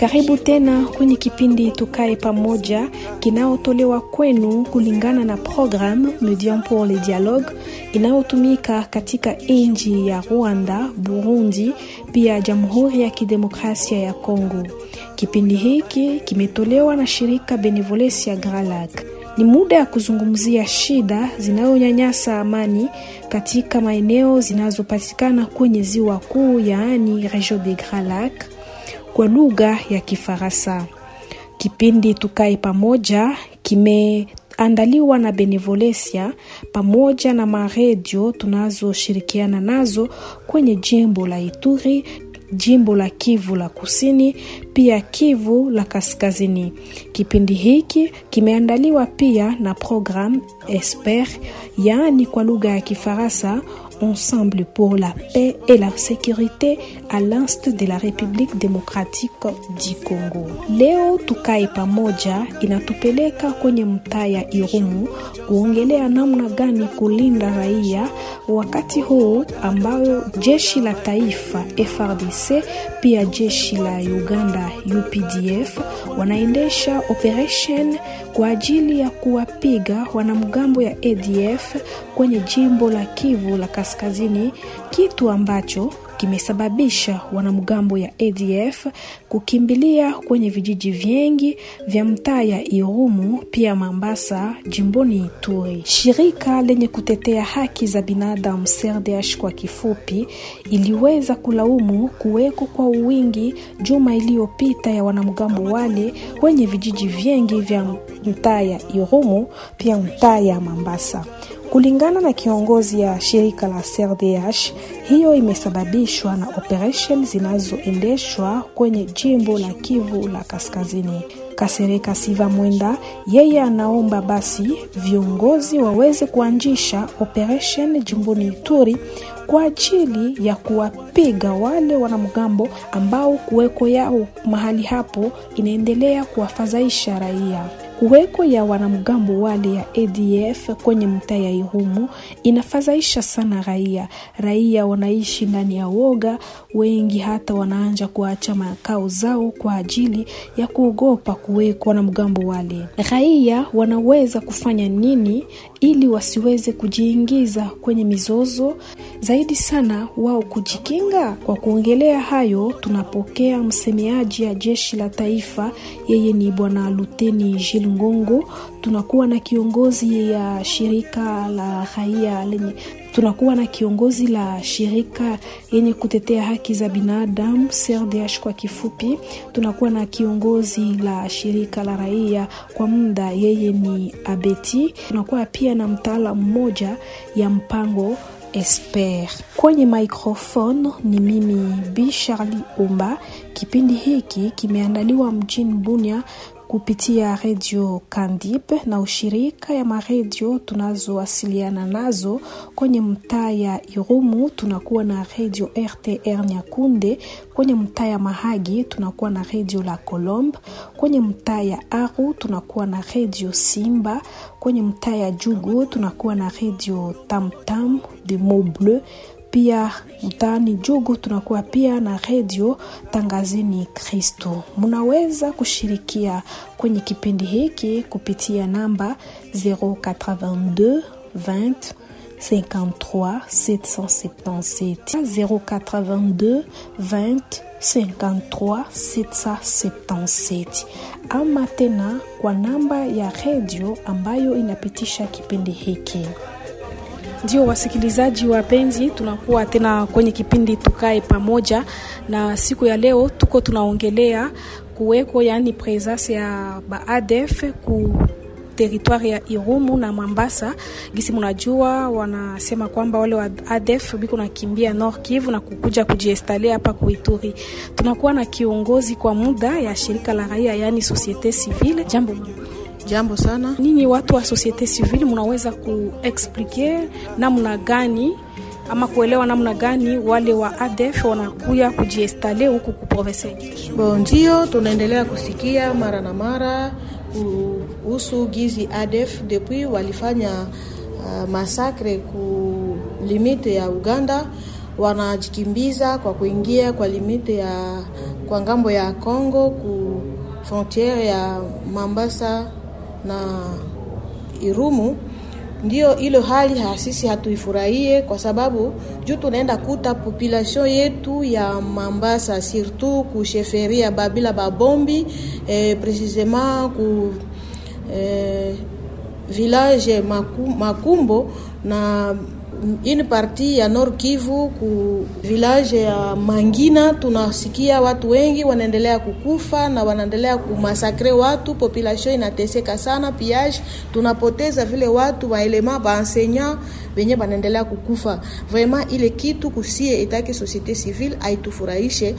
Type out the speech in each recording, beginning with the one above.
Karibu tena kwenye kipindi Tukae Pamoja kinaotolewa kwenu kulingana na programu Medium pour le Dialogue inayotumika katika nchi ya Rwanda, Burundi, pia Jamhuri ya Kidemokrasia ya Kongo. Kipindi hiki kimetolewa na shirika Benevolencia Gralac. Ni muda ya kuzungumzia shida zinazonyanyasa amani katika maeneo zinazopatikana kwenye ziwa kuu, yaani Region de Gralac kwa lugha ya Kifaransa. Kipindi Tukae Pamoja kimeandaliwa na Benevolencia pamoja na maredio tunazoshirikiana nazo kwenye jimbo la Ituri, jimbo la Kivu la Kusini, pia Kivu la Kaskazini. Kipindi hiki kimeandaliwa pia na programme Esper, yaani kwa lugha ya Kifaransa Ensemble pour la paix et la sécurité à l'est de la République démocratique du Congo. Leo tukae pamoja inatupeleka kwenye mtaa ya Irumu kuongelea namna gani kulinda raia wakati huu ambayo jeshi la taifa FRDC pia jeshi la Uganda UPDF wanaendesha operation kwa ajili ya kuwapiga wanamgambo ya ADF kwenye jimbo la Kivu la Kaskazini, kitu ambacho kimesababisha wanamgambo ya ADF kukimbilia kwenye vijiji vingi vya mtaa ya Irumu pia Mambasa jimboni Ituri. Shirika lenye kutetea haki za binadamu CRDH kwa kifupi, iliweza kulaumu kuweko kwa uwingi juma iliyopita ya wanamgambo wale kwenye vijiji vingi vya mtaa ya Irumu pia mtaa ya Mambasa. Kulingana na kiongozi ya shirika la CRDH, hiyo imesababishwa na operesheni zinazoendeshwa kwenye jimbo la Kivu la Kaskazini. Kasereka Siva Mwenda yeye anaomba basi viongozi waweze kuanjisha operesheni jimboni Ituri kwa ajili ya kuwapiga wale wanamgambo ambao kuweko yao mahali hapo inaendelea kuwafadhaisha raia. Kuweko ya wanamgambo wale ya ADF kwenye mtaa ya Irumu inafadhaisha sana raia. Raia wanaishi ndani ya woga, wengi hata wanaanja kuacha makao zao kwa ajili ya kuogopa kuweko wanamgambo wale. Raia wanaweza kufanya nini ili wasiweze kujiingiza kwenye mizozo zaidi sana wao kujikinga? Kwa kuongelea hayo, tunapokea msemaji ya jeshi la taifa, yeye ni bwana Luteni Jil Ngongo. Tunakuwa na kiongozi ya shirika la raia lenye tunakuwa na kiongozi la shirika yenye kutetea haki za binadamu CRDH kwa kifupi. Tunakuwa na kiongozi la shirika la raia kwa muda, yeye ni Abeti. Tunakuwa pia na mtaalamu mmoja ya mpango Esper. Kwenye microphone ni mimi Bi Charlie Umba. Kipindi hiki kimeandaliwa mjini Bunia kupitia redio Kandip na ushirika ya maredio tunazowasiliana nazo kwenye mtaa ya Irumu. Tunakuwa na redio RTR Nyakunde, kwenye mtaa ya Mahagi tunakuwa na redio La Colombe, kwenye mtaa ya Aru tunakuwa na redio Simba, kwenye mtaa ya Jugu tunakuwa na redio Tamtam de Mont Bleu pia mtaani Jugu tunakuwa pia na redio tangazini Kristo. Munaweza kushirikia kwenye kipindi hiki kupitia namba 082 20 53 777 082 20 53 777 ama tena kwa namba ya redio ambayo inapitisha kipindi hiki. Ndio wasikilizaji wapenzi, tunakuwa tena kwenye kipindi Tukae Pamoja, na siku ya leo tuko tunaongelea kuweko, yaani presence ya baadef ku teritwari ya Irumu na Mambasa. Gisi munajua wanasema kwamba wale wa ADF biko nakimbia Nord Kivu na kukuja kujiestalia hapa kuituri. Tunakuwa na kiongozi kwa muda ya shirika la raia, yaani societe civile. Jambo Jambo sana. Nini watu wa societe civile mnaweza kuexplike namna gani ama kuelewa namna gani wale wa ADF wanakuya kujiestale huku kuprovese? Bo, ndio tunaendelea kusikia mara na mara kuhusu gizi ADF depuis walifanya uh, masakre ku limite ya Uganda wanajikimbiza kwa kuingia kwa limite ya kwa ng'ambo ya Congo ku frontiere ya Mambasa na Irumu ndio ilo hali hasisi hatuifurahie kwa sababu juu tunaenda kuta population yetu ya Mambasa surtout ku sheferia Babila Babombi eh, precisement ku eh, village Maku, Makumbo na une partie ya Nord Kivu ku village ya Mangina, tunasikia watu wengi wanaendelea kukufa na wanaendelea kumasakre watu, population inateseka sana, piage tunapoteza vile watu wa elema ba enseignant benye banaendelea kukufa. Vraiment ile kitu kusie etake societe civile aitufurahishe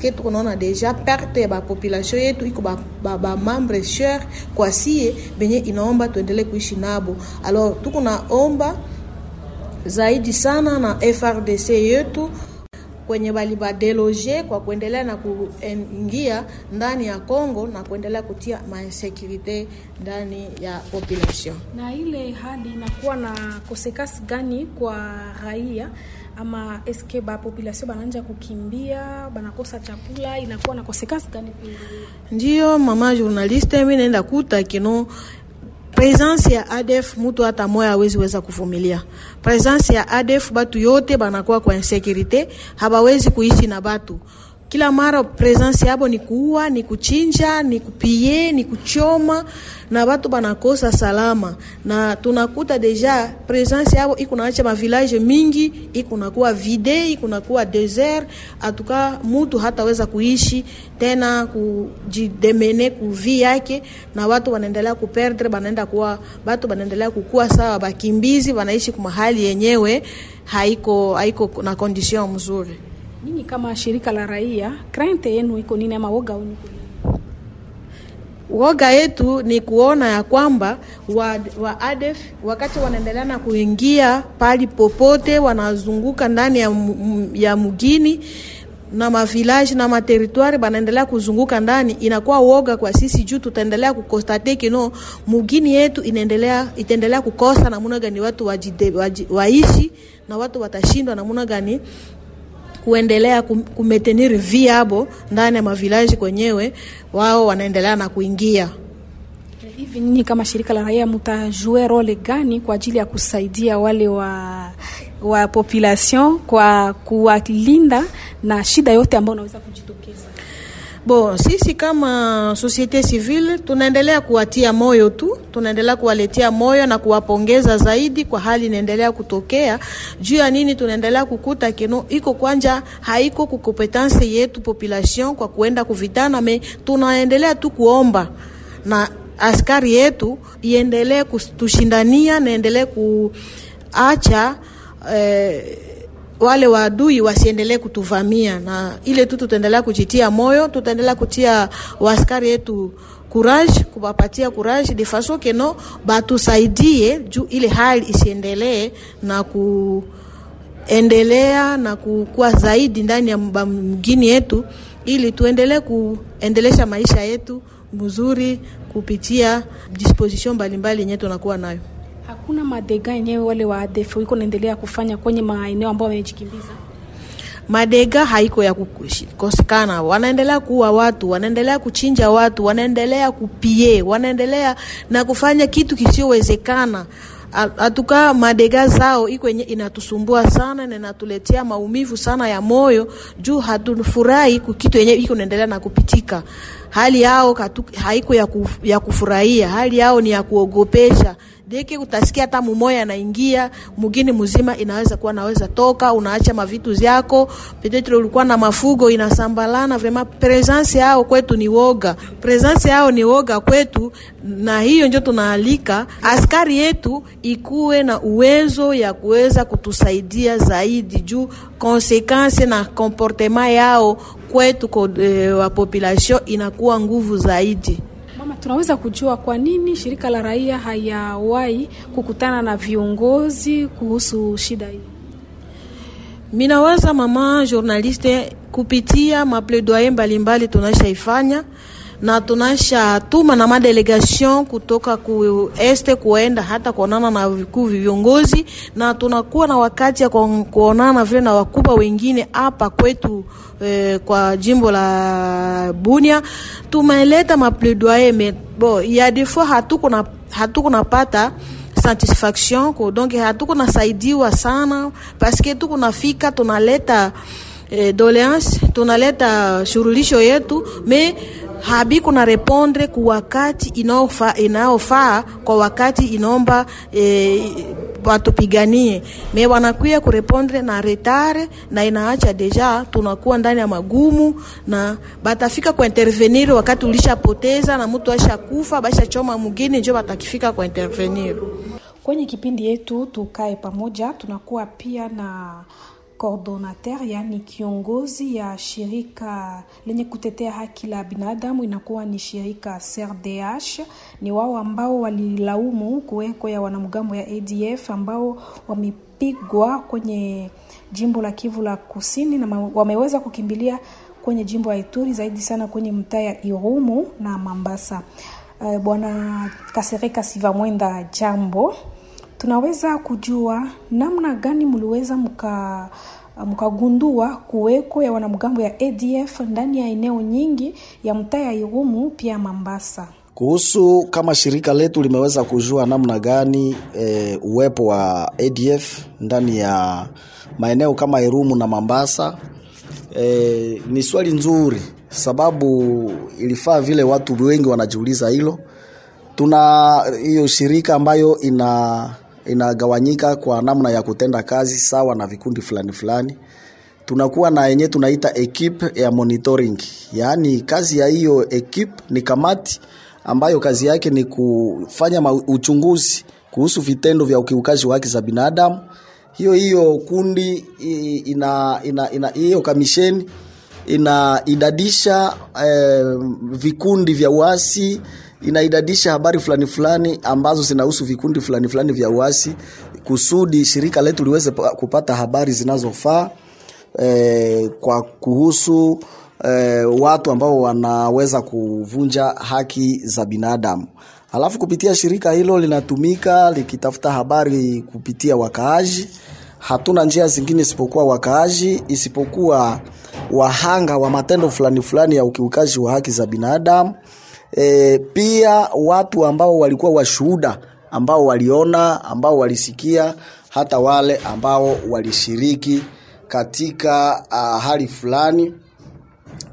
que tunaona deja perte ya ba population yetu iko ba, ba, ba cher kwa sie benye inaomba tuendelee kuishi nabo. Alors tuko naomba zaidi sana na FRDC yetu kwenye balibadeloge kwa kuendelea na kuingia ndani ya Kongo na kuendelea kutia mainsekurite ndani ya population. Na ile hali inakuwa na kosekasi gani kwa raia ama eske ba population bananja kukimbia banakosa chakula, inakuwa na kosekasi gani? Ndio mama journaliste, mimi naenda kuta kino presence ya ADF mutu hata moya hawezi weza kuvumilia. Presence ya ADF batu yote banakuwa kwa insecurite, habawezi kuishi na batu kila mara presence yabo ni kuua, ni kuchinja, ni kupie, ni kuchoma na watu banakosa salama, na tunakuta deja presence yabo iko naacha ma village mingi iko nakuwa vide, iko nakuwa desert. Atuka mutu hataweza kuishi tena kujidemene kuvi yake, na watu wanaendelea kuperdre, banaenda kuwa watu banaendelea kukua sawa bakimbizi, wanaishi kwa mahali yenyewe haiko haiko na condition mzuri. Ninyi kama shirika la raia, krente yenu iko nini ama woga wenu? Woga yetu ni kuona ya kwamba wa, wa ADF wakati wanaendelea na kuingia pali popote, wanazunguka ndani ya, ya mugini na mavilaji na materitwari banaendelea kuzunguka ndani, inakuwa woga kwa sisi juu tutaendelea kukostate kino mugini yetu inaendelea itaendelea kukosa namuna gani watu wajide, waj, waishi na watu watashindwa namuna gani kuendelea kumetenir viabo ndani ya mavilaji kwenyewe, wao wanaendelea na kuingia hivi. Nyinyi kama shirika la raia mtajue role gani kwa ajili ya kusaidia wale wa wa population kwa kuwalinda na shida yote ambayo unaweza kujitokeza? Bo, sisi kama societe civile tunaendelea kuwatia moyo tu, tunaendelea kuwaletea moyo na kuwapongeza zaidi kwa hali inaendelea kutokea. Juu ya nini tunaendelea kukuta kino iko kwanja haiko kukompetanse yetu population kwa kuenda kuvitana, me tunaendelea tu kuomba na askari yetu iendelee kutushindania na endelee kuacha eh, wale waadui wasiendelee kutuvamia, na ile tu tutaendelea kujitia moyo, tutaendelea kutia waskari yetu courage, kuwapatia courage de façon que no batusaidie juu ile hali isiendelee na kuendelea na kukua zaidi ndani ya mgini yetu, ili tuendelee kuendelesha maisha yetu mzuri kupitia disposition mbalimbali yenye tunakuwa nayo. Hakuna madega yenyewe wale wa ADF iko naendelea kufanya kwenye maeneo ambayo wamejikimbiza. Madega haiko ya kukosekana, wanaendelea kuua watu, wanaendelea kuchinja watu, wanaendelea kupie, wanaendelea na kufanya kitu kisiowezekana. Atuka madega zao iko inatusumbua sana na inatuletea maumivu sana ya moyo, juu hatufurahi kitu yenye iko naendelea na kupitika. Hali yao haiko ya, kuf, ya kufurahia, hali yao ni ya kuogopesha. Deke utasikia hata mumoya anaingia mugini mzima, inaweza kuwa naweza toka, unaacha mavitu vyako, petetre ulikuwa na mafugo inasambalana. Vrema presence yao kwetu ni woga, presence yao ni woga kwetu, na hiyo ndio tunaalika. Askari yetu ikuwe na uwezo ya kuweza kutusaidia zaidi, juu konsekansi na comportement yao kwetu kwa e, wa population inakuwa nguvu zaidi. Mama, tunaweza kujua kwa nini shirika la raia hayawahi kukutana na viongozi kuhusu shida hii? Minawaza mama journaliste, kupitia mapledoyer mbalimbali tunashaifanya na tunasha tuma na madelegation kutoka ku este kuenda hata kuonana na vikuu viongozi, na tunakuwa na wakati ya kuonana vile na wakubwa wengine hapa kwetu eh, kwa jimbo la Bunia. Tumeleta mapledoyer bon ya des fois hatukuna hatukunapata satisfaction ko donc hatukunasaidiwa sana paske tukunafika tunaleta eh, doleance tunaleta shurulisho yetu me habi kuna repondre ku wakati inaofaa inaofa, kwa wakati inaomba e, watupiganie. Me wanakuya kurepondre na retare na inaacha deja tunakuwa ndani ya magumu na batafika kwa intervenir wakati ulishapoteza na mtu ashakufa basha choma mugini njo batakifika kwa intervenir. Kwenye kipindi yetu tukae pamoja, tunakuwa pia na coordonateur, yani kiongozi ya shirika lenye kutetea haki la binadamu, inakuwa ni shirika CRDH. Ni wao ambao walilaumu kuweko ya wanamgambo ya ADF ambao wamepigwa kwenye jimbo la Kivu la Kusini na wameweza kukimbilia kwenye jimbo la Ituri, zaidi sana kwenye mtaa ya Irumu na Mambasa. Uh, Bwana Kasereka Sivamwenda, jambo tunaweza kujua namna gani mliweza mka mkagundua kuweko ya wanamgambo ya ADF ndani ya eneo nyingi ya mtaa ya Irumu pia Mambasa? Kuhusu kama shirika letu limeweza kujua namna gani e, uwepo wa ADF ndani ya maeneo kama Irumu na Mambasa e, ni swali nzuri, sababu ilifaa vile watu wengi wanajiuliza hilo. Tuna hiyo shirika ambayo ina inagawanyika kwa namna ya kutenda kazi sawa na vikundi fulani fulani. Tunakuwa na yenye tunaita equipe ya monitoring, yaani kazi ya hiyo equipe ni kamati ambayo kazi yake ni kufanya uchunguzi kuhusu vitendo vya ukiukaji wa haki za binadamu. Hiyo hiyo kundi ina ina ina hiyo kamisheni inaidadisha eh, vikundi vya uasi inaidadisha habari fulani fulani ambazo zinahusu vikundi fulani fulani vya uasi kusudi shirika letu liweze kupata habari zinazofaa eh, kwa kuhusu eh, watu ambao wanaweza kuvunja haki za binadamu. Alafu kupitia shirika hilo linatumika likitafuta habari kupitia wakaaji. Hatuna njia zingine isipokuwa wakaaji, isipokuwa wahanga wa matendo fulani fulani ya ukiukaji wa haki za binadamu. E, pia watu ambao walikuwa washuhuda ambao waliona ambao walisikia hata wale ambao walishiriki katika uh, hali fulani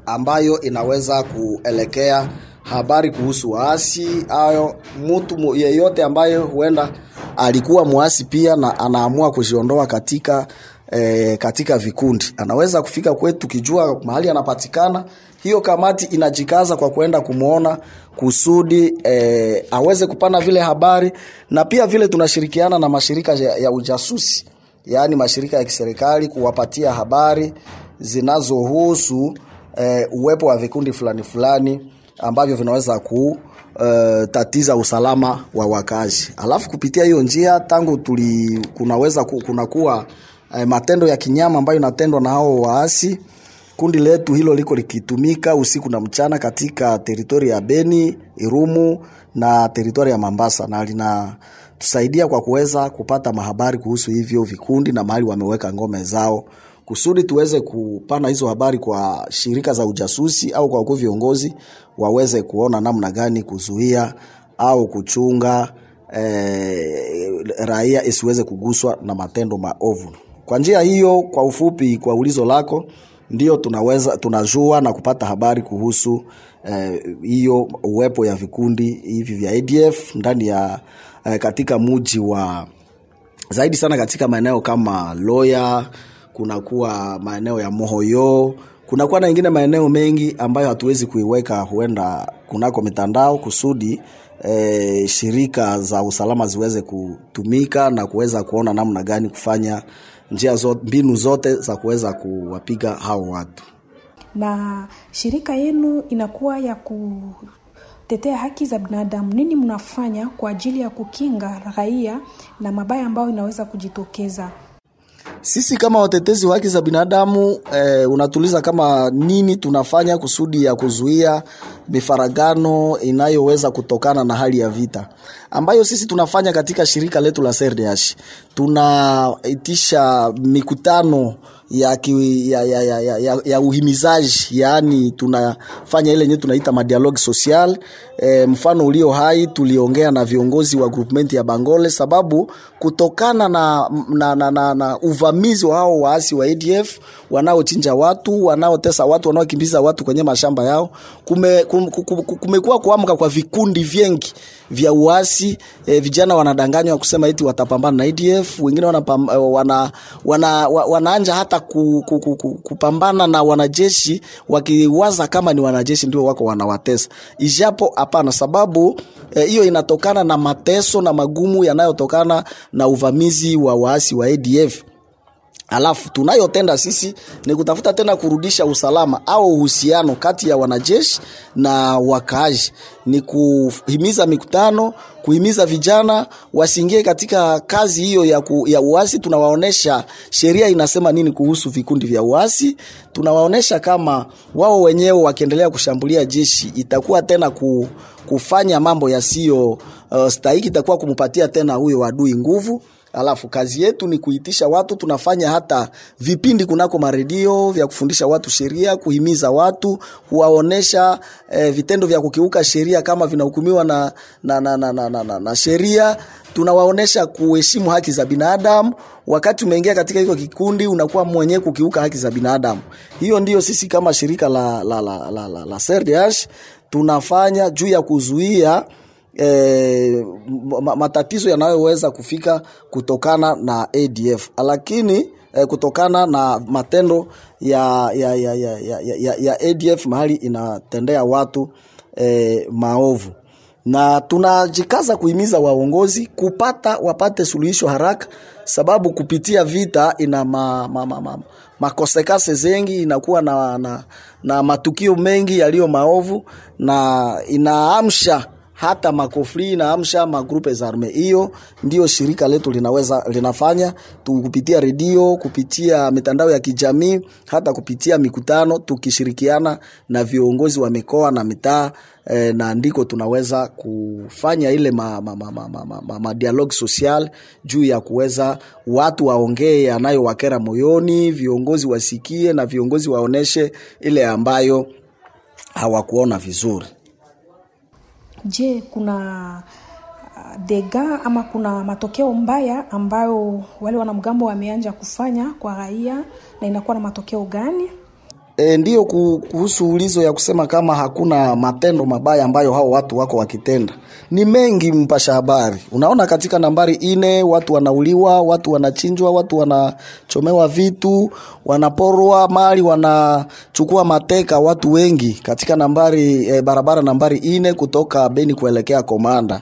ambayo inaweza kuelekea habari kuhusu waasi ayo mtu yeyote ambaye huenda alikuwa mwasi pia na anaamua kujiondoa katika e, katika vikundi. Anaweza kufika kwetu kijua mahali anapatikana hiyo kamati inajikaza kwa kuenda kumwona kusudi e, aweze kupana vile habari na pia vile tunashirikiana na mashirika ya, ya ujasusi yaani mashirika ya kiserikali kuwapatia habari zinazohusu e, uwepo wa vikundi fulani fulani ambavyo vinaweza ku Uh, tatiza usalama wa wakazi. Alafu kupitia hiyo njia tangu tuli kunaweza kunakuwa uh, matendo ya kinyama ambayo inatendwa na hao waasi. Kundi letu hilo liko likitumika usiku na mchana katika teritori ya Beni, Irumu na teritori ya Mambasa na linatusaidia kwa kuweza kupata mahabari kuhusu hivyo vikundi na mahali wameweka ngome zao kusudi tuweze kupana hizo habari kwa shirika za ujasusi au kwa wakuu viongozi waweze kuona namna gani kuzuia au kuchunga eh, raia isiweze kuguswa na matendo maovu. Kwa njia hiyo, kwa ufupi, kwa ulizo lako, ndio tunaweza tunajua na kupata habari kuhusu hiyo eh, uwepo ya vikundi hivi vya ADF ndani ya eh, katika muji wa zaidi sana katika maeneo kama Loya kunakuwa maeneo ya Mohoyo, kunakuwa na ingine maeneo mengi ambayo hatuwezi kuiweka huenda kunako mitandao kusudi e, shirika za usalama ziweze kutumika na kuweza kuona namna gani kufanya njia zote, mbinu zote za kuweza kuwapiga hao watu. Na shirika yenu inakuwa ya kutetea haki za binadamu, nini mnafanya kwa ajili ya kukinga raia na mabaya ambayo inaweza kujitokeza? Sisi kama watetezi wa haki za binadamu eh, unatuliza kama nini tunafanya kusudi ya kuzuia mifaragano inayoweza kutokana na hali ya vita ambayo sisi tunafanya katika shirika letu la CRDH. Tunaitisha mikutano ya, ki, ya, ya, ya, ya, ya, uhimizaji yaani tunafanya ile yenyewe tunaita madialogue social e, mfano ulio hai tuliongea na viongozi wa groupment ya Bangole sababu kutokana na, na, na, na, na uvamizi wa hao waasi wa ADF wanaochinja watu wanaotesa watu wanaokimbiza watu kwenye mashamba yao kume, kum, kum, kumekuwa kuamka kwa vikundi vingi vya uasi e, vijana wanadanganywa kusema eti watapambana na ADF wengine wanapam, wana, wana, wana, wanaanja hata ku, ku, ku, ku, kupambana na wanajeshi wakiwaza kama ni wanajeshi ndio wako wanawatesa, ijapo hapana, sababu hiyo e, inatokana na mateso na magumu yanayotokana na uvamizi wa waasi wa ADF. Alafu tunayotenda sisi ni kutafuta tena kurudisha usalama au uhusiano kati ya wanajeshi na wakaaji, ni kuhimiza mikutano, kuhimiza vijana wasiingie katika kazi hiyo ya, ku, ya uasi. Tunawaonesha sheria inasema nini kuhusu vikundi vya uasi, tunawaonesha kama wao wenyewe wakiendelea kushambulia jeshi itakuwa tena ku, kufanya mambo yasiyo uh, stahiki, itakuwa kumpatia tena huyo adui nguvu. Alafu kazi yetu ni kuitisha watu, tunafanya hata vipindi kunako maredio vya kufundisha watu sheria, kuhimiza watu, kuwaonesha eh, vitendo vya kukiuka sheria kama vinahukumiwa na, na, na, na, na, na, na, na sheria. Tunawaonesha kuheshimu haki za binadamu. Wakati umeingia katika hiko kikundi, unakuwa mwenyewe kukiuka haki za binadamu. Hiyo ndio sisi kama shirika la, la, la, la, la, la CRDH tunafanya juu ya kuzuia E, matatizo yanayoweza kufika kutokana na ADF lakini e, kutokana na matendo ya, ya, ya, ya, ya, ya, ya ADF mahali inatendea watu e, maovu, na tunajikaza kuhimiza waongozi kupata wapate suluhisho haraka, sababu kupitia vita ina ma, ma, ma, ma, makosekase zengi inakuwa na, na, na matukio mengi yaliyo maovu na inaamsha hata makofri na amsha magrupe za arme. Hiyo ndio shirika letu linaweza linafanya tu kupitia redio, kupitia mitandao ya kijamii, hata kupitia mikutano, tukishirikiana na viongozi wa mikoa na mitaa e, na ndiko tunaweza kufanya ile ma, ma, ma, ma, ma, ma, ma dialogue social juu ya kuweza watu waongee yanayowakera moyoni, viongozi wasikie na viongozi waoneshe ile ambayo hawakuona vizuri. Je, kuna dega ama kuna matokeo mbaya ambayo wale wanamgambo wameanja kufanya kwa raia na inakuwa na matokeo gani? E, ndiyo kuhusu ulizo ya kusema kama hakuna matendo mabaya ambayo hao watu wako wakitenda, ni mengi. Mpasha habari, unaona katika nambari ine watu wanauliwa, watu wanachinjwa, watu wanachomewa vitu, wanaporwa mali, wanachukua mateka watu wengi. Katika nambari e, barabara nambari ine kutoka Beni kuelekea Komanda,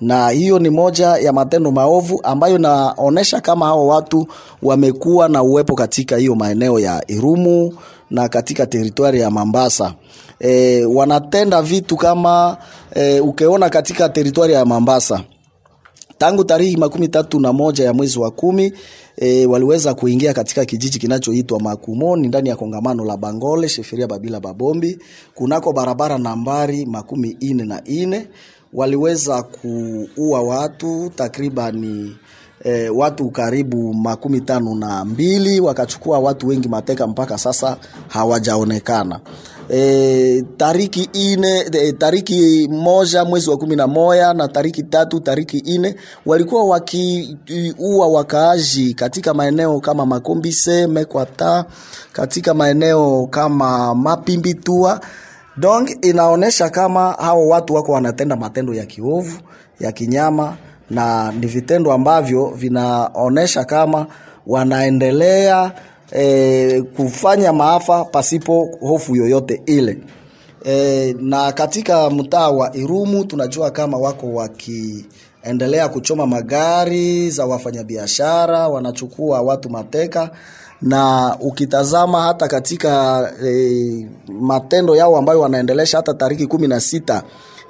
na hiyo ni moja ya matendo maovu ambayo naonesha kama hao watu wamekuwa na uwepo katika hiyo maeneo ya Irumu na katika teritwari ya Mambasa e, wanatenda vitu kama e, ukeona katika teritwari ya Mambasa tangu tarehe makumi tatu na moja ya mwezi wa kumi e, waliweza kuingia katika kijiji kinachoitwa Makumoni ndani ya kongamano la Bangole Sheferia Babila Babombi. Kunako barabara nambari makumi ine na ine waliweza kuua watu takribani E, watu karibu makumi tano na mbili wakachukua watu wengi mateka mpaka sasa hawajaonekana. E, tariki ine e, tariki moja mwezi wa kumi na moya na tariki tatu tariki ine walikuwa wakiua wakaaji katika maeneo kama Makombise Mekwata, katika maeneo kama Mapimbitua. Donc inaonesha kama hao watu wako wanatenda matendo ya kiovu ya kinyama na ni vitendo ambavyo vinaonyesha kama wanaendelea e, kufanya maafa pasipo hofu yoyote ile. E, na katika mtaa wa Irumu tunajua kama wako wakiendelea kuchoma magari za wafanyabiashara, wanachukua watu mateka na ukitazama hata katika e, matendo yao ambayo wanaendelesha hata tariki kumi na sita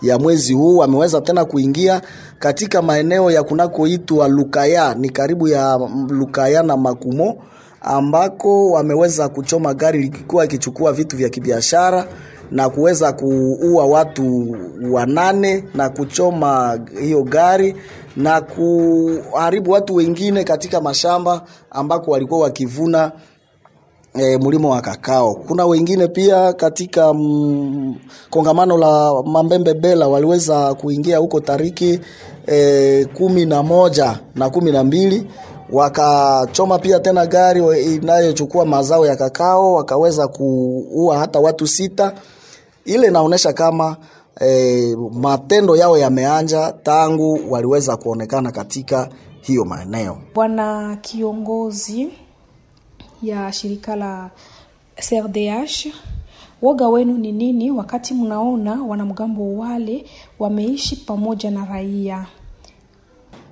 ya mwezi huu wameweza tena kuingia katika maeneo ya kunakoitwa Lukaya, ni karibu ya Lukaya na Makumo ambako wameweza kuchoma gari likikuwa ikichukua vitu vya kibiashara na kuweza kuua watu wanane na kuchoma hiyo gari na kuharibu watu wengine katika mashamba ambako walikuwa wakivuna e, mlimo wa kakao. Kuna wengine pia katika mm, kongamano la Mambembe Bela waliweza kuingia huko tariki e, kumi na moja na kumi na mbili wakachoma pia tena gari inayochukua mazao ya kakao, wakaweza kuua hata watu sita. Ile inaonyesha kama e, matendo yao yameanja tangu waliweza kuonekana katika hiyo maeneo. Bwana kiongozi ya shirika la SRDH. woga wenu ni nini wakati mnaona wanamgambo wale wameishi pamoja na raia?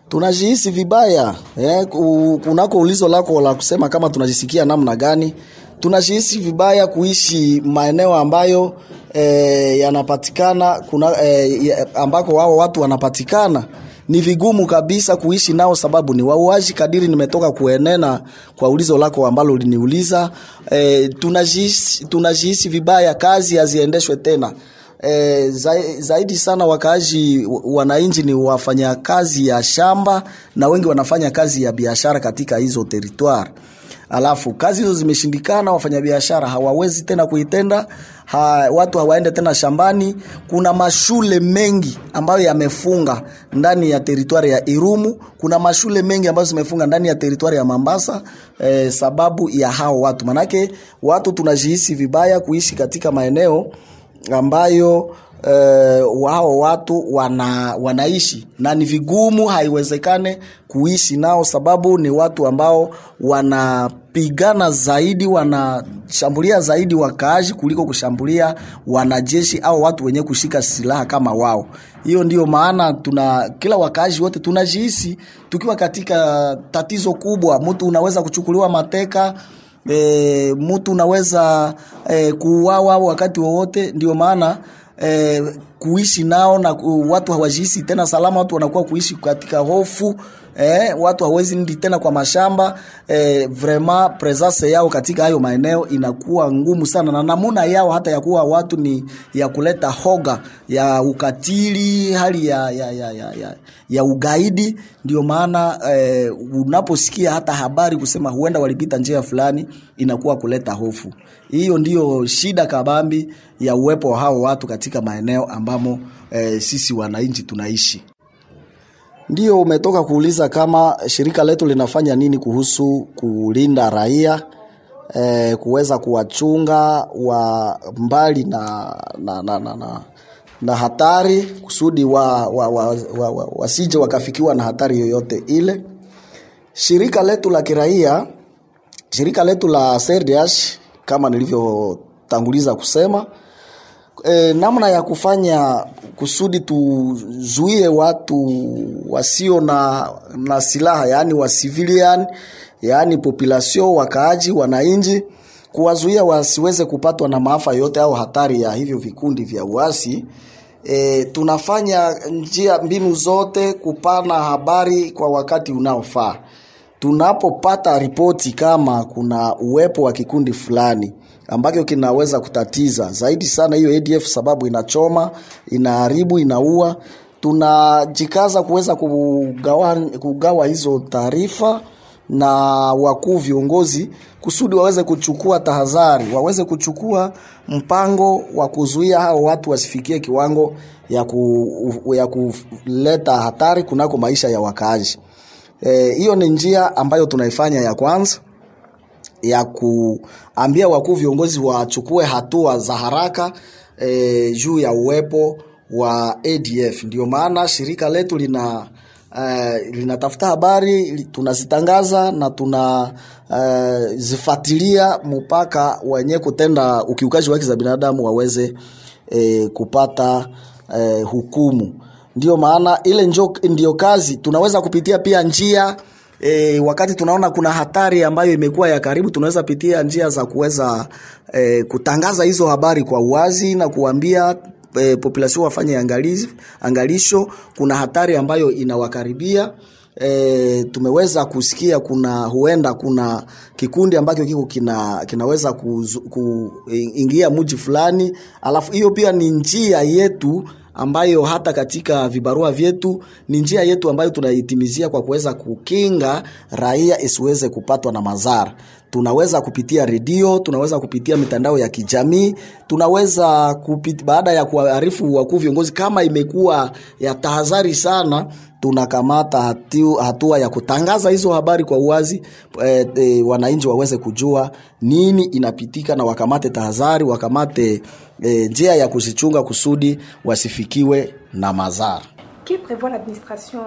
tunajihisi vibaya eh, kunako ulizo lako la kusema kama tunajisikia namna gani tunajihisi vibaya kuishi maeneo ambayo eh, yanapatikana kuna eh, ambako wao watu wanapatikana ni vigumu kabisa kuishi nao sababu ni wauaji kadiri nimetoka kuenena kwa ulizo lako ambalo uliniuliza, e, tunajihisi, tunajihisi vibaya kazi haziendeshwe tena E, zaidi sana wakaaji wananchi ni wafanya kazi ya shamba na wengi wanafanya kazi ya biashara katika hizo territoire. Alafu kazi hizo zimeshindikana, wafanyabiashara hawawezi tena kuitenda ha, watu hawaende tena shambani. Kuna mashule mengi ambayo yamefunga ndani ya teritwari ya Irumu. Kuna mashule mengi ambayo zimefunga ndani ya teritwari ya Mambasa eh, sababu ya hao watu. Manake watu tunajihisi vibaya kuishi katika maeneo ambayo eh, wao watu wana, wanaishi na ni vigumu, haiwezekane kuishi nao, sababu ni watu ambao wanapigana zaidi, wanashambulia zaidi wakaaji kuliko kushambulia wanajeshi au watu wenye kushika silaha kama wao. Hiyo ndio maana tuna kila wakaaji wote tunajihisi tukiwa katika tatizo kubwa. Mtu unaweza kuchukuliwa mateka e, mtu unaweza e, kuuawa wakati wowote. Ndio maana e, kuishi nao na watu hawajihisi tena salama, watu wanakuwa kuishi katika hofu eh, watu hawezi ndi tena kwa mashamba eh, vraiment presence yao katika hayo maeneo inakuwa ngumu sana, na namuna yao hata ya kuwa watu ni ya kuleta hoga ya ukatili, hali ya, ya, ya, ya, ya, ya ugaidi. Ndio maana eh, unaposikia hata habari kusema huenda walipita njia fulani, inakuwa kuleta hofu. Hiyo ndio shida kabambi ya uwepo wa hao watu katika maeneo ambamo eh, sisi wananchi tunaishi. Ndio umetoka kuuliza kama shirika letu linafanya nini kuhusu kulinda raia e, kuweza kuwachunga wa mbali na, na, na, na, na, na hatari kusudi wa, wa, wa, wa, wa, wasije wakafikiwa na hatari yoyote ile. Shirika letu la kiraia, shirika letu la CRDH kama nilivyotanguliza kusema e, namna ya kufanya kusudi tuzuie watu wasio na, na silaha yaani wa civilian yaani population wakaaji wananchi kuwazuia wasiweze kupatwa na maafa yote au hatari ya hivyo vikundi vya uasi. E, tunafanya njia mbinu zote kupana habari kwa wakati unaofaa. Tunapopata ripoti kama kuna uwepo wa kikundi fulani ambacho kinaweza kutatiza zaidi sana hiyo ADF, sababu inachoma, inaharibu, inaua, tunajikaza kuweza kugawa, kugawa hizo taarifa na wakuu viongozi kusudi waweze kuchukua tahadhari, waweze kuchukua mpango wa kuzuia hao watu wasifikie kiwango ya, ku, ya kuleta hatari kunako maisha ya wakaaji. Hiyo e, ni njia ambayo tunaifanya ya kwanza ya kuambia wakuu viongozi wachukue hatua za haraka e, juu ya uwepo wa ADF. Ndio maana shirika letu lina uh, linatafuta habari tunazitangaza na tunazifuatilia uh, mpaka wenye kutenda ukiukaji wa haki za binadamu waweze eh, kupata eh, hukumu. Ndio maana ile njo, ndio kazi tunaweza kupitia pia njia E, wakati tunaona kuna hatari ambayo imekuwa ya karibu, tunaweza pitia njia za kuweza e, kutangaza hizo habari kwa uwazi na kuambia e, population wafanye angalizi, angalisho. Kuna hatari ambayo inawakaribia. E, tumeweza kusikia kuna huenda kuna kikundi ambacho kiko kina, kinaweza kuingia mji fulani, alafu hiyo pia ni njia yetu ambayo hata katika vibarua vyetu ni njia yetu ambayo tunaitimizia kwa kuweza kukinga raia isiweze kupatwa na madhara. Tunaweza kupitia redio, tunaweza kupitia mitandao ya kijamii, tunaweza kupit, baada ya kuarifu wakuu viongozi kama imekuwa ya tahadhari sana tunakamata hatua ya kutangaza hizo habari kwa uwazi e, e, wananchi waweze kujua nini inapitika na wakamate tahadhari, wakamate e, njia ya kuzichunga kusudi wasifikiwe na madhara. Qui prévoit l'administration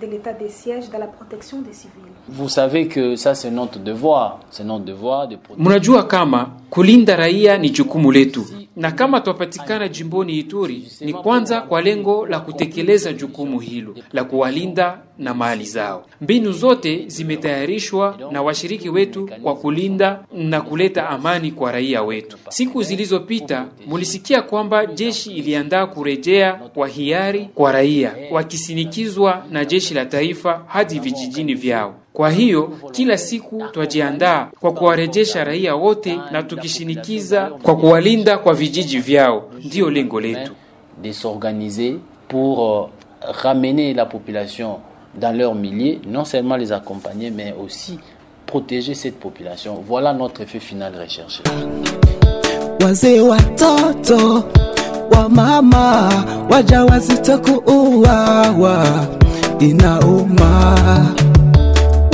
de l'état de siège dans la protection des civils? Vous savez que ça c'est notre devoir, c'est notre devoir de protéger. Mnajua kama kulinda raia ni jukumu letu, na kama twapatikana jimboni Ituri ni kwanza kwa lengo la kutekeleza jukumu hilo la kuwalinda na mali zao. Mbinu zote zimetayarishwa na washiriki wetu kwa kulinda na kuleta amani kwa raia wetu. Siku zilizopita mulisikia kwamba jeshi iliandaa kurejea kwa hiari kwa raia wakisinikizwa na jeshi la taifa hadi vijijini vyao. Kwa hiyo kila siku twajiandaa kwa kuwarejesha raia wote na tukishinikiza kwa kuwalinda kwa vijiji vyao, ndiyo lengo letu. Pour euh, ramener la population dans leur milieu, non seulement les accompagner, mais aussi protéger cette population. Voilà notre effet final recherché. wazee watoto wa mama wajawazito kuuawa inauma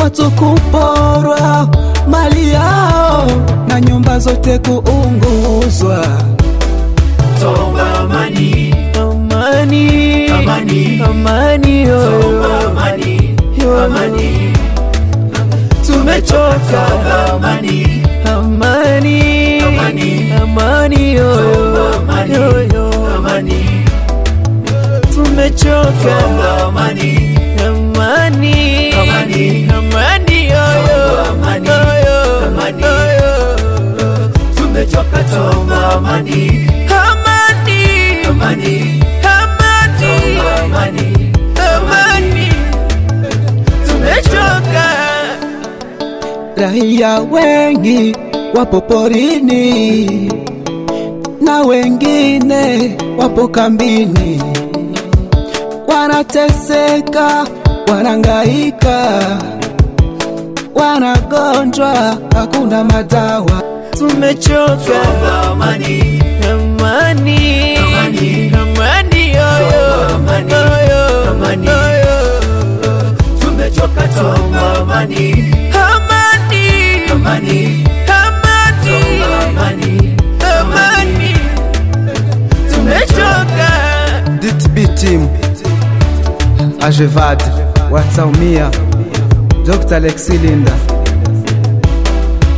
watu kuporwa mali yao na nyumba zote kuunguzwa Tomba amani, amani. Amani, amani tomba amani, amani, tumechoka. Amani, amani. Amani. amani yo amani, yo yo. Amani, tumechoka. Amani, amani. Amani. amani tumechoka. Amani, amani. Amani, amani amani, amani. Tumechoka. Raia wengi wapo porini na wengine wapo kambini. Wanateseka wanangaika wanagonjwa hakuna madawa. Tumechoka. Amani, amani. Amani. Amani. Amani. tumechoka tuomba amani, amani. Amani, tumechoka. Ajevad Watsaumia Dr. Alexi Linda.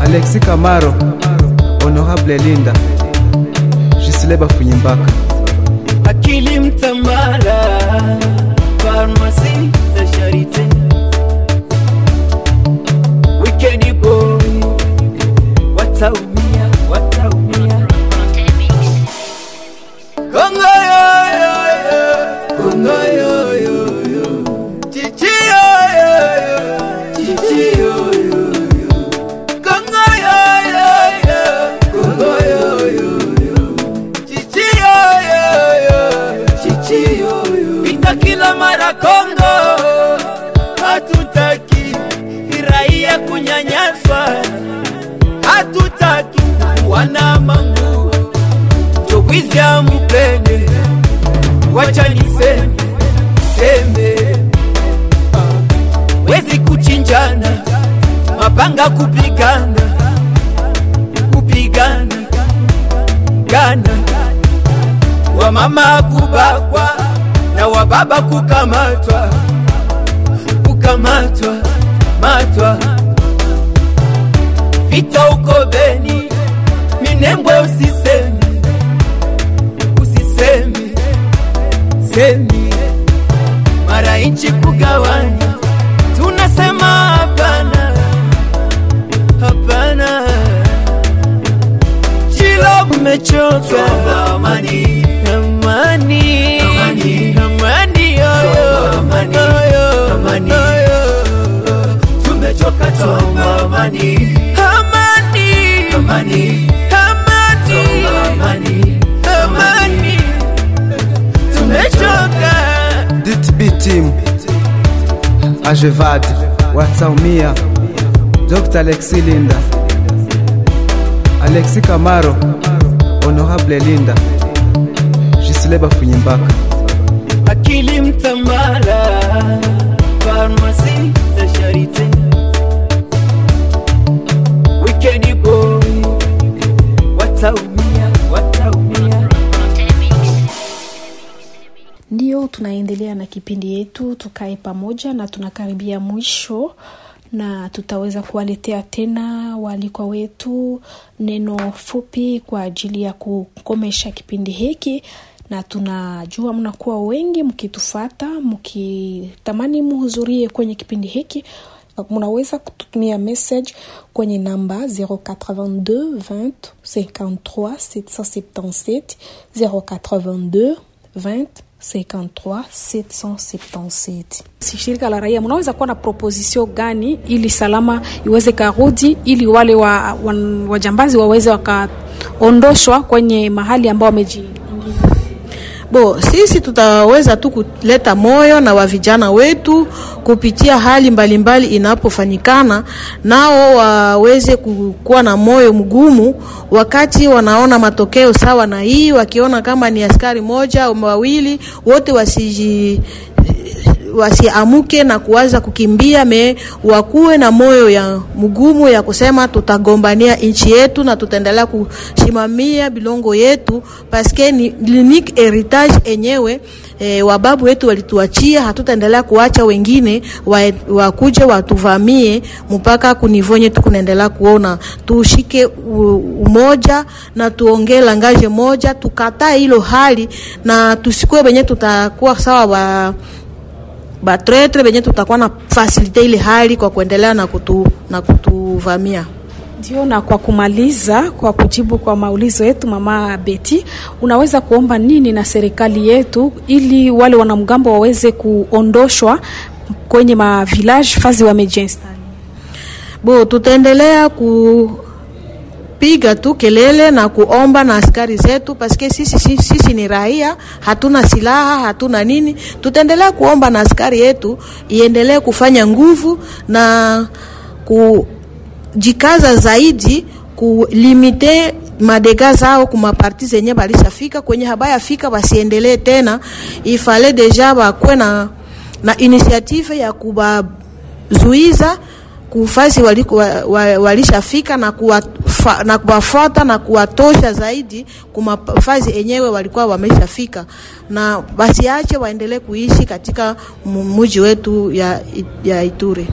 Alexi Kamaro. Honorable Linda. Jisileba Funyimbaka pharmacy Chokwizi ya mupende Wacha niseme Seme. Wezi kuchinjana Mapanga kupigana Kupigana Gana. Wamama kubakwa Na wababa kukamatwa Kukamatwa Matwa. Vita uko Beni Minembwe usisemi Semi Mara nchi kugawanya Tunasema hapana Hapana. Chilo mmechoka amani, Amani amani amani amani, amani. tumechoka tuomba amani amani amani tuomba tumechoka DTB team Ajevad Watsaumia Dr. Alexi Linda. Alexi Kamaro Honorable Linda. Jisileba Funyimbaka akili mtambala farmasi za sharite tunaendelea na kipindi yetu tukae pamoja, na tunakaribia mwisho, na tutaweza kuwaletea tena waalikwa wetu neno fupi kwa ajili ya kukomesha kipindi hiki, na tunajua mnakuwa wengi mkitufata mkitamani muhudhurie kwenye kipindi hiki Mnaweza kututumia message kwenye namba 082 20 53 777 082 20 53 777. Si shirika la raia mnaweza kuwa na proposition gani ili salama iweze karudi ili wale wa, wa, wajambazi waweze wakaondoshwa kwenye mahali ambao wamejiingiza? Bo, sisi tutaweza tu kuleta moyo na wa vijana wetu kupitia hali mbalimbali inapofanyikana, nao waweze kuwa na moyo mgumu wakati wanaona matokeo sawa na hii, wakiona kama ni askari moja au wawili wote wasiji wasiamuke na kuwaza kukimbia me wakuwe na moyo ya mgumu ya kusema tutagombania nchi yetu na tutaendelea kushimamia bilongo yetu paske ni unique heritage enyewe e, wababu wetu walituachia, hatutaendelea kuacha wengine wakuje wa watuvamie mpaka kunivonye tu kunaendelea kuona. Tushike umoja na tuongee langaje moja, tukataa hilo hali na tusikue wenye tutakuwa sawa wa batretre benye tutakuwa na fasilite ile hali kwa kuendelea na kutu, na kutuvamia. Ndio, na kwa kumaliza, kwa kujibu kwa maulizo yetu, mama Beti, unaweza kuomba nini na serikali yetu ili wale wanamgambo waweze kuondoshwa kwenye ma village fazi wamejinstali? Bo, tutaendelea ku piga tu kelele na kuomba na askari zetu paske sisi, sisi, sisi ni raia, hatuna silaha, hatuna nini. Tutaendelea kuomba na askari yetu iendelee kufanya nguvu na kujikaza zaidi kulimite madega zao kumaparti zenye balishafika kwenye habaya fika, wasiendelee tena. Ifale deja bakwe na, na initiative ya kubazuiza kufasi walishafika na kuwafuata na kuwafuata na kuwatosha zaidi kumafazi enyewe walikuwa wameshafika, na wasiache waendelee kuishi katika muji wetu ya, ya Ituri.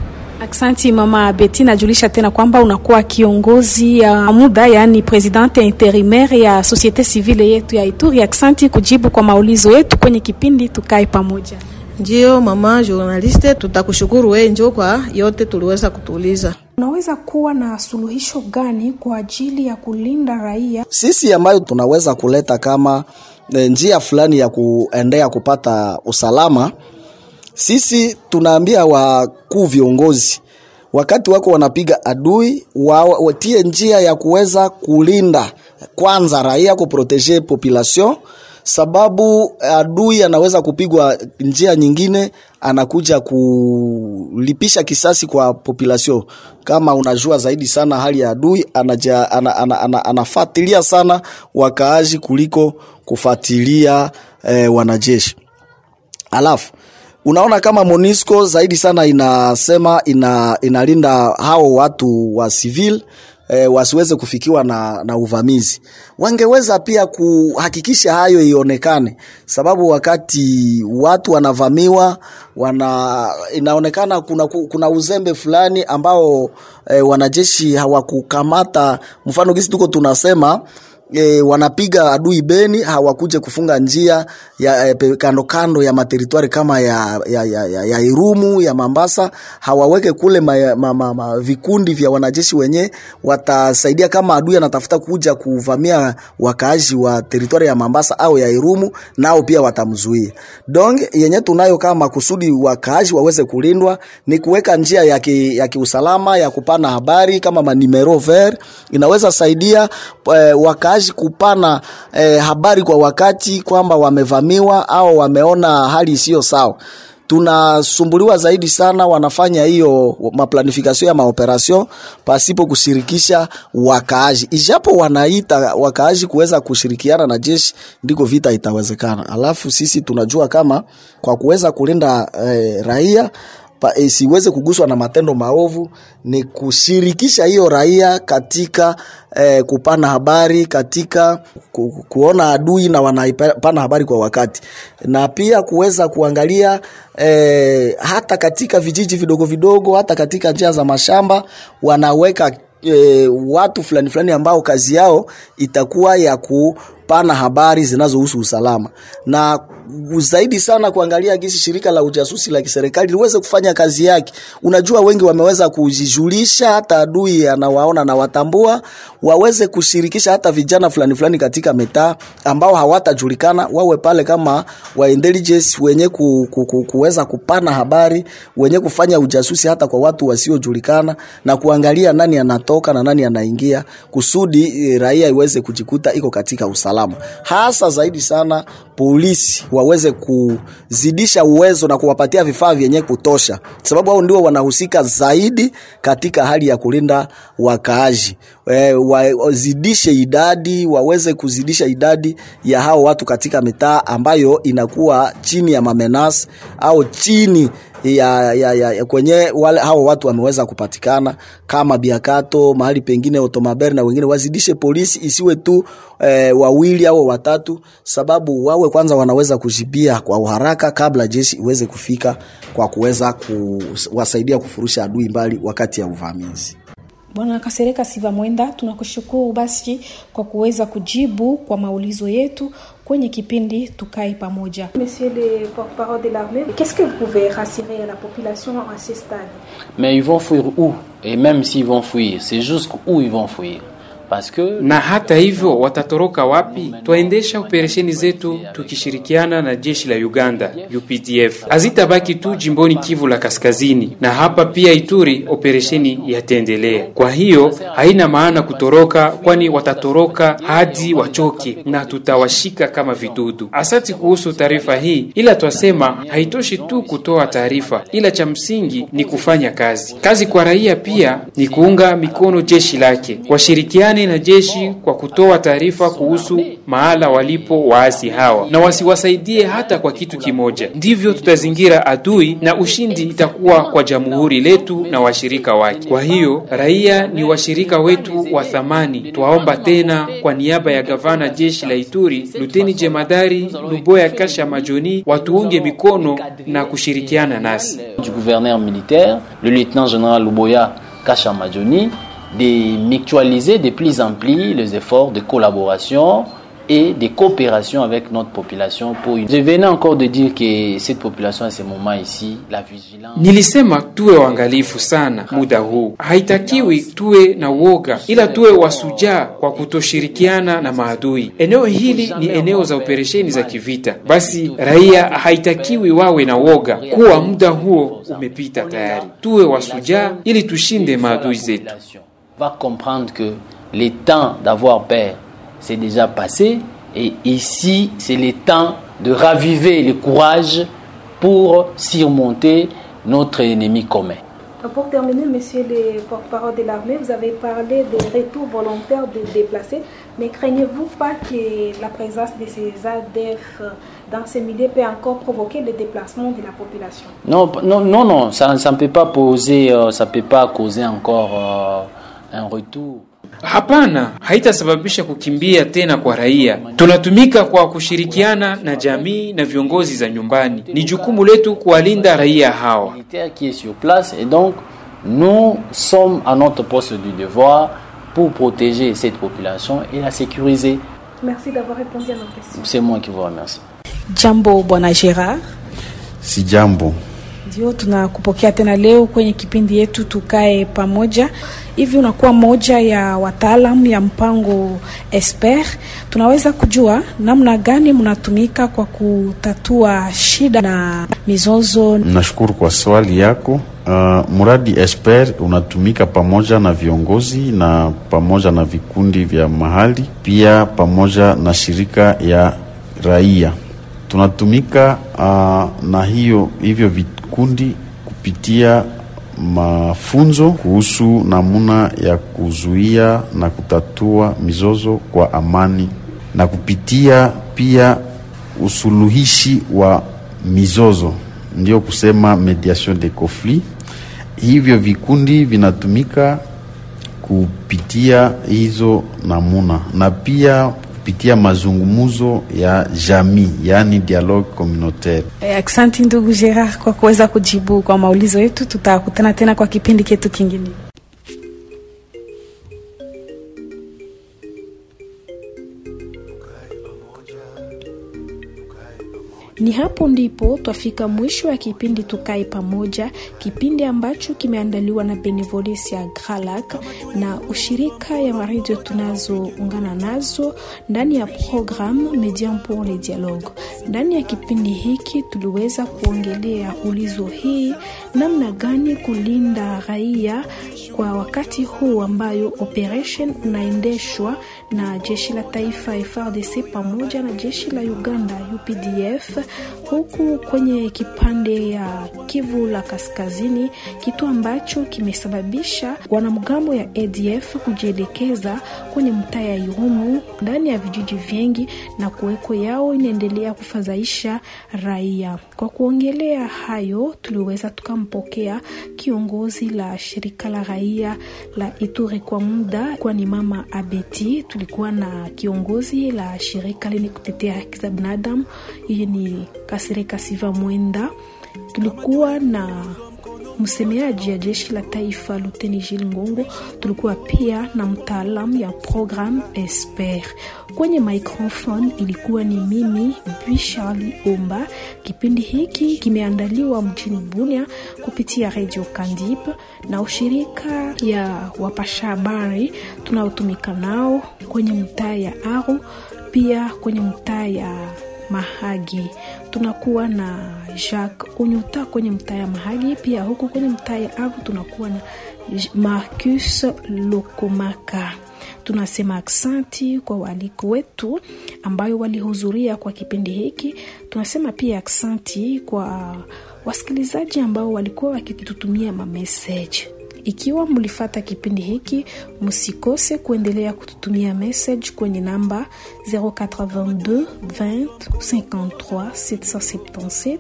Aksanti mama Beti, najulisha tena kwamba unakuwa kiongozi ya muda, yaani presidente interimaire ya societe civile yetu ya Ituri. Aksanti kujibu kwa maulizo yetu kwenye kipindi tukae pamoja. Ndio mama journaliste, tutakushukuru wewe njo kwa yote tuliweza kutuuliza. Unaweza kuwa na suluhisho gani kwa ajili ya kulinda raia? Sisi ambayo tunaweza kuleta kama e, njia fulani ya kuendea kupata usalama, sisi tunaambia wakuu viongozi wakati wako wanapiga adui wao, watie njia ya kuweza kulinda kwanza raia, kuproteje population sababu adui anaweza kupigwa njia nyingine, anakuja kulipisha kisasi kwa population. Kama unajua zaidi sana hali ya adui, anaja, ana, ana, ana, anafatilia sana wakaaji kuliko kufatilia eh, wanajeshi. Alafu unaona kama Monisco zaidi sana inasema ina, inalinda hao watu wa civil e, wasiweze kufikiwa na, na uvamizi. Wangeweza pia kuhakikisha hayo ionekane, sababu wakati watu wanavamiwa wana, inaonekana kuna, kuna uzembe fulani ambao e, wanajeshi hawakukamata. Mfano gisi tuko tunasema e, wanapiga adui Beni hawakuje kufunga njia ya e, kando kando ya materitwari kama ya, ya, ya, ya, ya Irumu ya Mambasa, hawaweke kule ma, ma, ma, ma, vikundi vya wanajeshi wenye watasaidia kama adui anatafuta kuja kuvamia wakaaji wa teritwari ya Mambasa au ya Irumu, nao pia watamzuia. Donc yenye tunayo kama kusudi wakaaji waweze kulindwa ni kuweka njia ya, ki, ya kiusalama ya kupana habari kama manimero ver inaweza saidia e, wakaaji kupana eh, habari kwa wakati kwamba wamevamiwa au wameona hali isiyo sawa tunasumbuliwa zaidi sana wanafanya hiyo maplanifikasio ya maoperation pasipo kushirikisha wakaaji, ijapo wanaita wakaaji kuweza kushirikiana na jeshi, ndiko vita itawezekana. Alafu sisi tunajua kama kwa kuweza kulinda eh, raia pa- isiweze kuguswa na matendo maovu ni kushirikisha hiyo raia katika eh, kupana habari katika ku, kuona adui na wanapana habari kwa wakati. Na pia kuweza kuangalia eh, hata katika vijiji vidogo vidogo hata katika njia za mashamba wanaweka e, watu fulani fulani ambao kazi yao itakuwa ya kupana habari zinazohusu usalama na zaidi sana kuangalia gisi shirika la ujasusi la kiserikali liweze kufanya kazi yake. Unajua, wengi wameweza kujijulisha, hata adui anawaona na watambua, waweze kushirikisha hata vijana fulani fulani katika mitaa ambao hawatajulikana, wawe pale kama wa intelligence wenye ku, ku, ku, kuweza kupana habari, wenye kufanya ujasusi hata kwa watu wasiojulikana na kuangalia nani anatoka na nani anaingia, kusudi eh, raia iweze kujikuta iko katika usalama, hasa zaidi sana polisi waweze kuzidisha uwezo na kuwapatia vifaa vyenye kutosha, sababu hao ndio wanahusika zaidi katika hali ya kulinda wakaaji. E, wazidishe idadi, waweze kuzidisha idadi ya hao watu katika mitaa ambayo inakuwa chini ya mamenas au chini ya, ya, ya, ya kwenye wale hao watu wameweza kupatikana kama Biakato mahali pengine Otomaber na wengine, wazidishe polisi isiwe tu e, wawili au watatu, sababu wawe kwanza wanaweza kujibia kwa uharaka kabla jeshi iweze kufika kwa kuweza kuwasaidia kufurusha adui mbali wakati ya uvamizi. Bwana Kasereka Siva Mwenda, tunakushukuru basi kwa kuweza kujibu kwa maulizo yetu kwenye kipindi Tukae Pamoja. Monsieur le porte-parole de l'armée, qu'est-ce que vous pouvez rassurer la population à ce stade? Mais ils vont fuir où? Et même s'ils vont fuir, c'est jusqu'où ils vont fuir na hata hivyo watatoroka wapi? Twaendesha operesheni zetu tukishirikiana na jeshi la Uganda UPDF, hazitabaki tu jimboni Kivu la Kaskazini, na hapa pia Ituri operesheni yataendelea. Kwa hiyo haina maana kutoroka, kwani watatoroka hadi wachoke na tutawashika kama vidudu. asati kuhusu taarifa hii, ila twasema haitoshi tu kutoa taarifa, ila cha msingi ni kufanya kazi. Kazi kwa raia pia ni kuunga mikono jeshi lake, washirikiane na jeshi kwa kutoa taarifa kuhusu mahala walipo waasi hawa, na wasiwasaidie hata kwa kitu kimoja. Ndivyo tutazingira adui na ushindi itakuwa kwa jamhuri letu na washirika wake. Kwa hiyo raia ni washirika wetu wa thamani. Twaomba tena kwa niaba ya gavana jeshi la Ituri, luteni jemadari Luboya Kasha Majoni, watuunge mikono na kushirikiana nasi. du gouverneur militaire, le lieutenant-général Luboya Kashamadjoni, de mutualiser de plus en plus les efforts de collaboration et de coopération avec notre population pour une... Je venais encore de dire que cette population à ce moment ici, la vigilance... Nilisema tuwe waangalifu sana muda huu. Haitakiwi tuwe na woga, ila tuwe wasujaa kwa kutoshirikiana na maadui. Eneo hili ni eneo za operesheni za kivita, basi raia haitakiwi wawe na woga kuwa muda huo umepita tayari. Tuwe wasujaa ili tushinde maadui zetu. Va comprendre que le temps d'avoir peur, c'est déjà passé. Et ici, c'est le temps de raviver le courage pour surmonter notre ennemi commun. Pour terminer, monsieur le porte-parole de l'armée, vous avez parlé des retours volontaires des déplacés, mais craignez-vous pas que la présence de ces ADF dans ces milieux peut encore provoquer le déplacement de la population? Non, non, non, non ça, ça ne peut pas poser, euh, ça peut pas causer encore euh. Hapana, haitasababisha kukimbia tena kwa raia. Tunatumika kwa kushirikiana na jamii na viongozi za nyumbani. Ni jukumu letu kuwalinda raia hawa. militaire qui est sur place et donc nous sommes à notre poste du devoir pour protéger cette population et la sécuriser. Merci d'avoir répondu à nos questions. C'est moi qui vous remercie. Jambo bwana Gerard. Si jambo. Ndio tunakupokea tena leo kwenye kipindi yetu tukae pamoja. Hivi unakuwa moja ya wataalamu ya mpango Esper, tunaweza kujua namna gani mnatumika kwa kutatua shida na mizozo? Nashukuru kwa swali yako. Uh, mradi Esper unatumika pamoja na viongozi na pamoja na vikundi vya mahali pia pamoja na shirika ya raia. Tunatumika uh, na hiyo hivyo vikundi kupitia mafunzo kuhusu namna ya kuzuia na kutatua mizozo kwa amani na kupitia pia usuluhishi wa mizozo, ndio kusema mediation de conflit. Hivyo vikundi vinatumika kupitia hizo namuna na pia kupitia mazungumzo ya jamii, yani dialogue communautaire. Eh, Aksanti ndugu Gerard kwa kuweza kujibu kwa maulizo yetu. Tutakutana tena kwa kipindi chetu kingine. Ni hapo ndipo twafika mwisho ya kipindi Tukae Pamoja, kipindi ambacho kimeandaliwa na Benevolence ya Gralak na ushirika ya maredio tunazoungana nazo ndani ya programu Medium pour le Dialogue. Ndani ya kipindi hiki tuliweza kuongelea ulizo hii, namna gani kulinda raia kwa wakati huu ambayo operation unaendeshwa na jeshi la taifa frdc pamoja na jeshi la Uganda UPDF huku kwenye kipande ya Kivu la Kaskazini, kitu ambacho kimesababisha wanamgambo ya ADF kujielekeza kwenye mtaa ya Irumu ndani ya vijiji vingi, na kuweko yao inaendelea kufadhaisha raia. Kwa kuongelea hayo, tuliweza tukampokea kiongozi la shirika la raia la Ituri kwa muda, kwa ni mama Abeti. Tulikuwa na kiongozi la shirika lenye kutetea haki za binadamu, hii ni Kasireka Siva Mwenda. Tulikuwa na msemeaji ya jeshi la taifa Luteni Jil Ngongo. Tulikuwa pia na mtaalamu ya program Esper. Kwenye microphone ilikuwa ni mimi Bi Charli Omba. Kipindi hiki kimeandaliwa mjini Bunia kupitia Radio Kandip na ushirika ya wapasha habari tunaotumika nao kwenye mtaa ya Aru, pia kwenye mtaa ya Mahagi tunakuwa na Jacques Onyota kwenye mtaa ya Mahagi, pia huku kwenye mtaa ya Aru tunakuwa na Marcus Lokomaka. Tunasema aksanti kwa waaliko wetu ambayo walihudhuria kwa kipindi hiki. Tunasema pia aksanti kwa wasikilizaji ambao walikuwa wakitutumia mameseji. Ikiwa mlifata kipindi hiki, msikose kuendelea kututumia message kwenye namba 082 20 53 777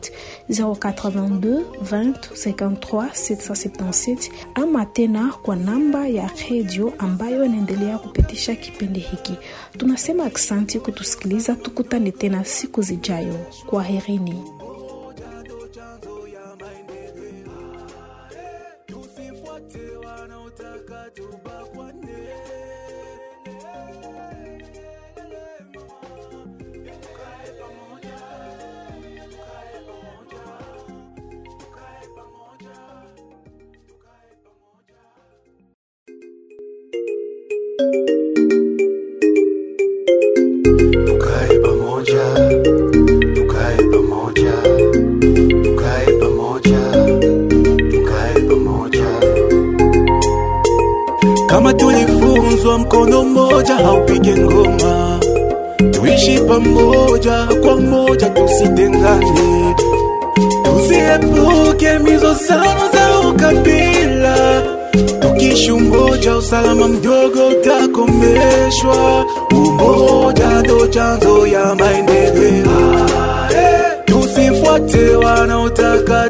082 20 53 777 ama tena kwa namba ya redio ambayo inaendelea kupitisha kipindi hiki. Tunasema aksanti kutusikiliza, tukutane tena siku zijayo. Kwa tusiepuke mizozano za ukabila. Tukiishi umoja, usalama mdogo utakomeshwa. Umoja ndo chanzo ya maendeleo. Tusifuate wanaotaka